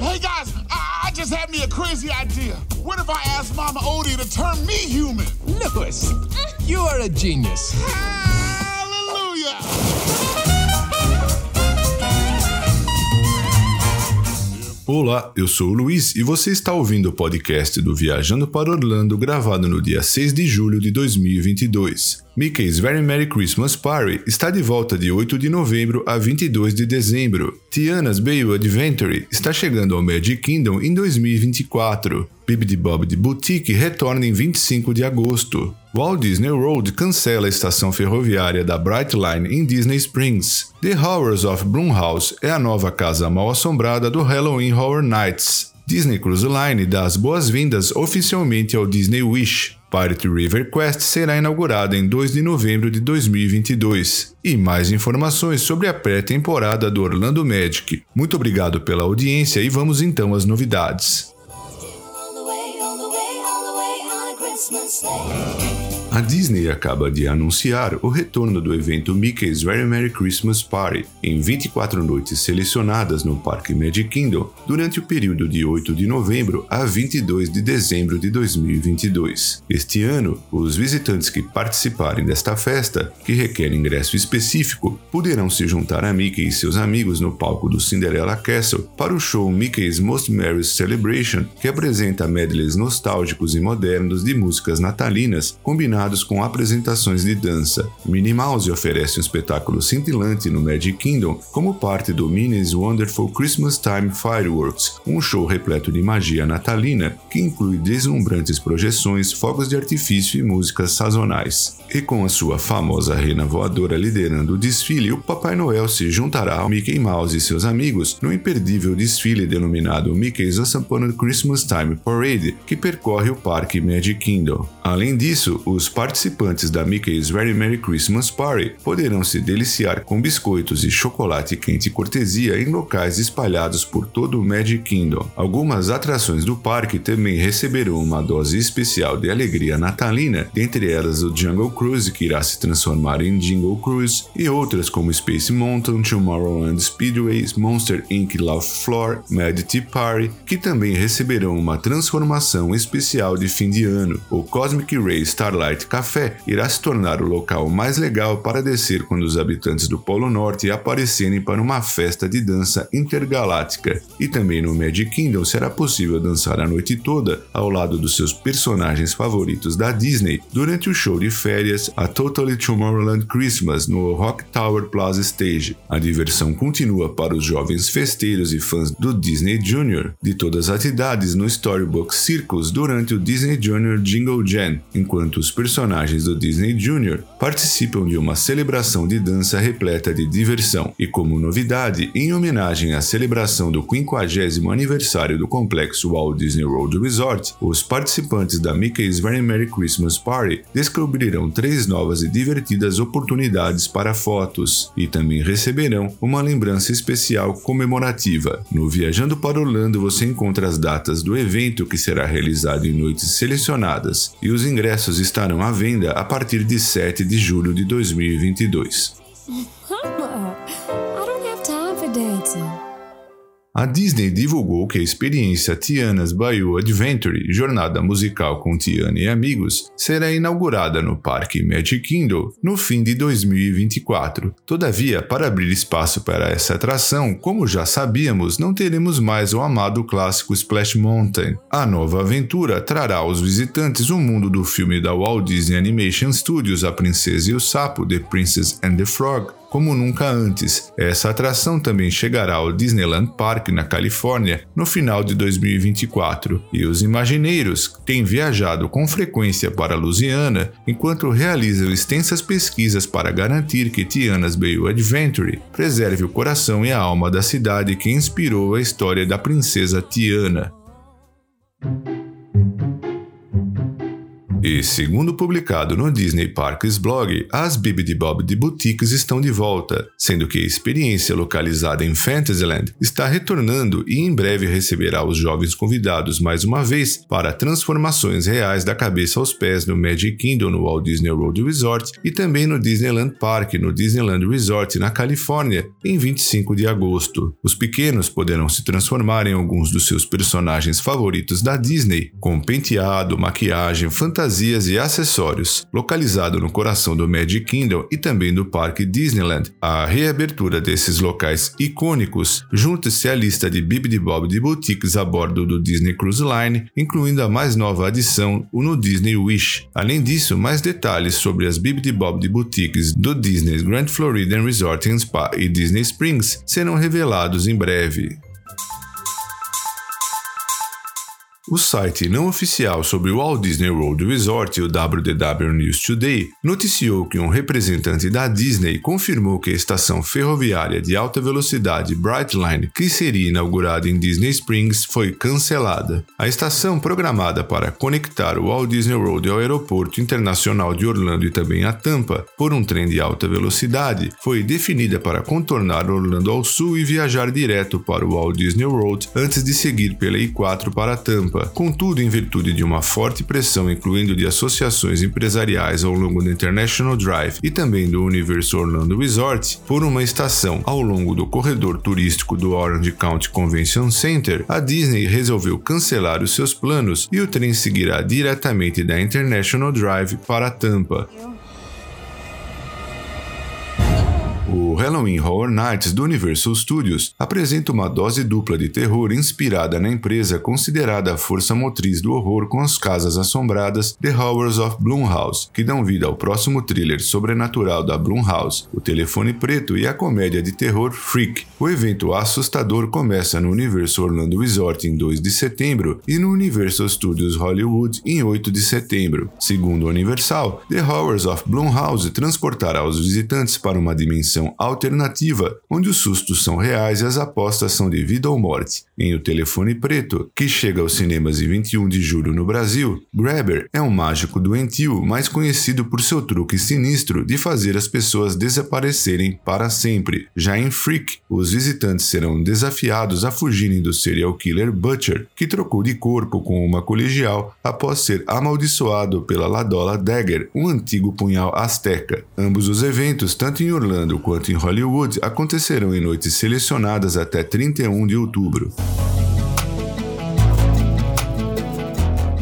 Hey guys, I, I just had me a crazy idea. What if I asked Mama Odie to turn me human? Louis, you are a genius. Olá, eu sou o Luiz e você está ouvindo o podcast do Viajando para Orlando gravado no dia 6 de julho de 2022. Mickey's Very Merry Christmas Party está de volta de 8 de novembro a 22 de dezembro. Tiana's Bayou Adventure está chegando ao Magic Kingdom em 2024. Bibbidi Bobbidi Boutique retorna em 25 de agosto. Walt Disney World cancela a estação ferroviária da Bright Line em Disney Springs. The Horrors of Blumhouse é a nova casa mal assombrada do Halloween Horror Nights. Disney Cruise Line dá as boas-vindas oficialmente ao Disney Wish. Pirate River Quest será inaugurada em 2 de novembro de 2022. E mais informações sobre a pré-temporada do Orlando Magic. Muito obrigado pela audiência e vamos então às novidades. Disney acaba de anunciar o retorno do evento Mickey's Very Merry Christmas Party em 24 noites selecionadas no Parque Magic Kingdom durante o período de 8 de novembro a 22 de dezembro de 2022. Este ano, os visitantes que participarem desta festa, que requer ingresso específico, poderão se juntar a Mickey e seus amigos no palco do Cinderella Castle para o show Mickey's Most Merry Celebration, que apresenta medleys nostálgicos e modernos de músicas natalinas com apresentações de dança. Minnie Mouse oferece um espetáculo cintilante no Magic Kingdom como parte do Minnie's Wonderful Christmas Time Fireworks, um show repleto de magia natalina que inclui deslumbrantes projeções, fogos de artifício e músicas sazonais. E com a sua famosa reina voadora liderando o desfile, o Papai Noel se juntará ao Mickey Mouse e seus amigos no imperdível desfile denominado Mickey's Awesome Christmas Time Parade, que percorre o parque Magic Kingdom. Além disso, os participantes da Mickey's Very Merry Christmas Party poderão se deliciar com biscoitos e chocolate quente cortesia em locais espalhados por todo o Magic Kingdom. Algumas atrações do parque também receberão uma dose especial de alegria natalina, dentre elas o Jungle Cruise, que irá se transformar em Jingle Cruise, e outras como Space Mountain, Tomorrowland Speedway, Monster Inc. Love Floor, Mad Tea Party, que também receberão uma transformação especial de fim de ano, o Cosmic Ray Starlight Café irá se tornar o local mais legal para descer quando os habitantes do Polo Norte aparecerem para uma festa de dança intergaláctica. E também no Magic Kingdom será possível dançar a noite toda ao lado dos seus personagens favoritos da Disney durante o show de férias A Totally Tomorrowland Christmas no Rock Tower Plaza Stage. A diversão continua para os jovens festeiros e fãs do Disney Junior de todas as idades no Storybook Circus durante o Disney Junior Jingle Jam, enquanto os personagens do Disney Junior participam de uma celebração de dança repleta de diversão. E como novidade, em homenagem à celebração do 50 aniversário do complexo Walt Disney World Resort, os participantes da Mickey's Very Merry Christmas Party descobrirão três novas e divertidas oportunidades para fotos e também receberão uma lembrança especial comemorativa. No Viajando para Orlando você encontra as datas do evento que será realizado em noites selecionadas e os ingressos estarão à venda a partir de 7 de julho de 2022. A Disney divulgou que a experiência Tiana's Bayou Adventure, jornada musical com Tiana e amigos, será inaugurada no Parque Magic Kingdom no fim de 2024. Todavia, para abrir espaço para essa atração, como já sabíamos, não teremos mais o amado clássico Splash Mountain. A nova aventura trará aos visitantes o mundo do filme da Walt Disney Animation Studios A Princesa e o Sapo, The Princess and the Frog, como nunca antes. Essa atração também chegará ao Disneyland Park, na Califórnia, no final de 2024, e os imagineiros têm viajado com frequência para Louisiana enquanto realizam extensas pesquisas para garantir que Tiana's Bayou Adventure preserve o coração e a alma da cidade que inspirou a história da princesa Tiana. E, segundo publicado no Disney Parks blog, as Bibbidi Bobbidi Boutiques estão de volta, sendo que a experiência localizada em Fantasyland está retornando e em breve receberá os jovens convidados mais uma vez para transformações reais da cabeça aos pés no Magic Kingdom no Walt Disney World Resort e também no Disneyland Park no Disneyland Resort na Califórnia em 25 de agosto. Os pequenos poderão se transformar em alguns dos seus personagens favoritos da Disney, com penteado, maquiagem, fantasias e acessórios. Localizado no coração do Magic Kingdom e também do Parque Disneyland, a reabertura desses locais icônicos junta-se à lista de Bibbidi Bobbidi boutiques a bordo do Disney Cruise Line, incluindo a mais nova adição, o no Disney Wish. Além disso, mais detalhes sobre as Bibbidi Bobbidi boutiques do Disney's Grand Floridian Resort and Spa e Disney Springs serão revelados em breve. O site não oficial sobre o Walt Disney World Resort, o WDW News Today, noticiou que um representante da Disney confirmou que a estação ferroviária de alta velocidade Brightline, que seria inaugurada em Disney Springs, foi cancelada. A estação, programada para conectar o Walt Disney World ao Aeroporto Internacional de Orlando e também a Tampa por um trem de alta velocidade, foi definida para contornar Orlando ao sul e viajar direto para o Walt Disney World antes de seguir pela I-4 para Tampa. Contudo, em virtude de uma forte pressão, incluindo de associações empresariais ao longo do International Drive e também do Universo Orlando Resort, por uma estação ao longo do corredor turístico do Orange County Convention Center, a Disney resolveu cancelar os seus planos e o trem seguirá diretamente da International Drive para Tampa. O Halloween Horror Nights do Universal Studios apresenta uma dose dupla de terror inspirada na empresa considerada a força motriz do horror com as casas assombradas The Horrors of Blumhouse, que dão vida ao próximo thriller sobrenatural da Blumhouse, O Telefone Preto e a comédia de terror Freak. O evento assustador começa no Universal Orlando Resort em 2 de setembro e no Universal Studios Hollywood em 8 de setembro. Segundo o Universal, The Horrors of Blumhouse transportará os visitantes para uma dimensão alternativa, onde os sustos são reais e as apostas são de vida ou morte. Em O Telefone Preto, que chega aos cinemas em 21 de julho no Brasil, Grabber é um mágico doentio mais conhecido por seu truque sinistro de fazer as pessoas desaparecerem para sempre. Já em Freak, os visitantes serão desafiados a fugirem do serial killer Butcher, que trocou de corpo com uma colegial após ser amaldiçoado pela Ladola Dagger, um antigo punhal azteca. Ambos os eventos, tanto em Orlando quanto em Hollywood, acontecerão em noites selecionadas até 31 de outubro.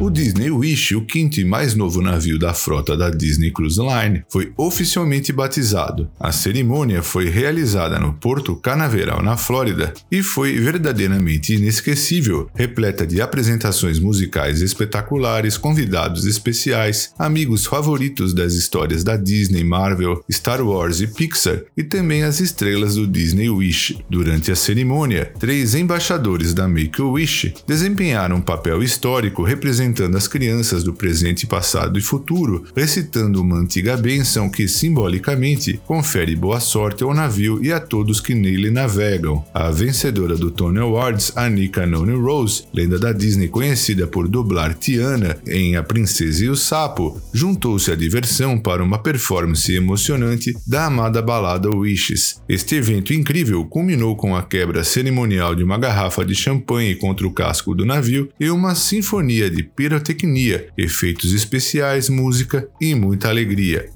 O Disney Wish, o quinto e mais novo navio da frota da Disney Cruise Line, foi oficialmente batizado. A cerimônia foi realizada no Porto Canaveral, na Flórida, e foi verdadeiramente inesquecível, repleta de apresentações musicais espetaculares, convidados especiais, amigos favoritos das histórias da Disney, Marvel, Star Wars e Pixar, e também as estrelas do Disney Wish. Durante a cerimônia, três embaixadores da Make-A-Wish desempenharam um papel histórico representando representando as crianças do presente, passado e futuro, recitando uma antiga bênção que simbolicamente confere boa sorte ao navio e a todos que nele navegam. A vencedora do Tony Awards, Anika Noni Rose, lenda da Disney conhecida por dublar Tiana em A Princesa e o Sapo, juntou-se à diversão para uma performance emocionante da amada balada Wishes. Este evento incrível culminou com a quebra cerimonial de uma garrafa de champanhe contra o casco do navio e uma sinfonia de pirotecnia, efeitos especiais, música e muita alegria.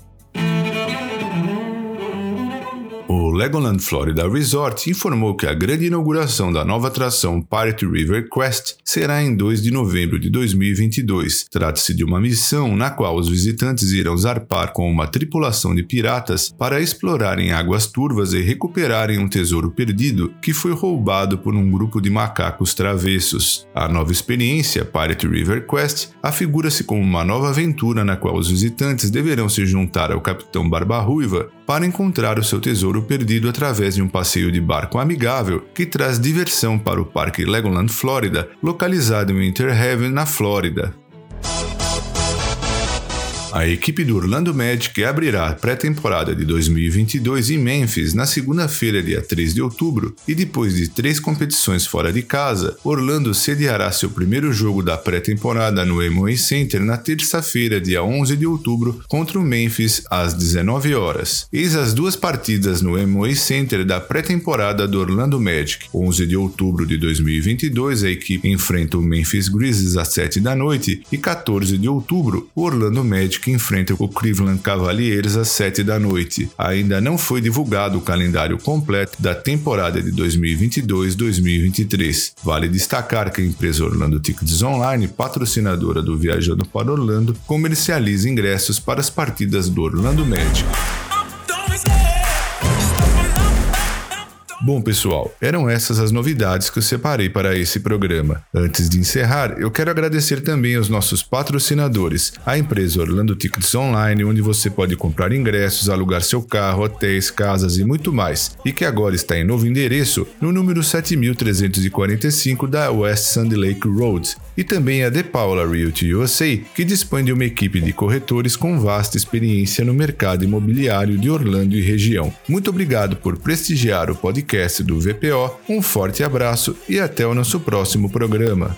Legoland Florida Resort informou que a grande inauguração da nova atração Pirate River Quest será em 2 de novembro de 2022. Trata-se de uma missão na qual os visitantes irão zarpar com uma tripulação de piratas para explorarem águas turvas e recuperarem um tesouro perdido que foi roubado por um grupo de macacos travessos. A nova experiência, Pirate River Quest, afigura-se como uma nova aventura na qual os visitantes deverão se juntar ao Capitão Barba Ruiva para encontrar o seu tesouro perdido através de um passeio de barco amigável que traz diversão para o Parque Legoland Florida, localizado em Winter Haven, na Flórida. A equipe do Orlando Magic abrirá a pré-temporada de 2022 em Memphis na segunda-feira, dia 3 de outubro, e depois de três competições fora de casa, Orlando sediará seu primeiro jogo da pré-temporada no Amway Center na terça-feira, dia 11 de outubro, contra o Memphis às 19 horas. Eis as duas partidas no Amway Center da pré-temporada do Orlando Magic. 11 de outubro de 2022, a equipe enfrenta o Memphis Grizzlies às 7 da noite e 14 de outubro, o Orlando Magic que enfrenta o Cleveland Cavaliers às 7 da noite. Ainda não foi divulgado o calendário completo da temporada de 2022-2023. Vale destacar que a empresa Orlando Tickets Online, patrocinadora do Viajando para Orlando, comercializa ingressos para as partidas do Orlando Magic. Bom, pessoal, eram essas as novidades que eu separei para esse programa. Antes de encerrar, eu quero agradecer também aos nossos patrocinadores, a empresa Orlando Tickets Online, onde você pode comprar ingressos, alugar seu carro, hotéis, casas e muito mais, e que agora está em novo endereço no número 7345 da West Sand Lake Road, e também a The Paula Realty USA, que dispõe de uma equipe de corretores com vasta experiência no mercado imobiliário de Orlando e região. Muito obrigado por prestigiar o podcast podcast do VPO. Um forte abraço e até o nosso próximo programa.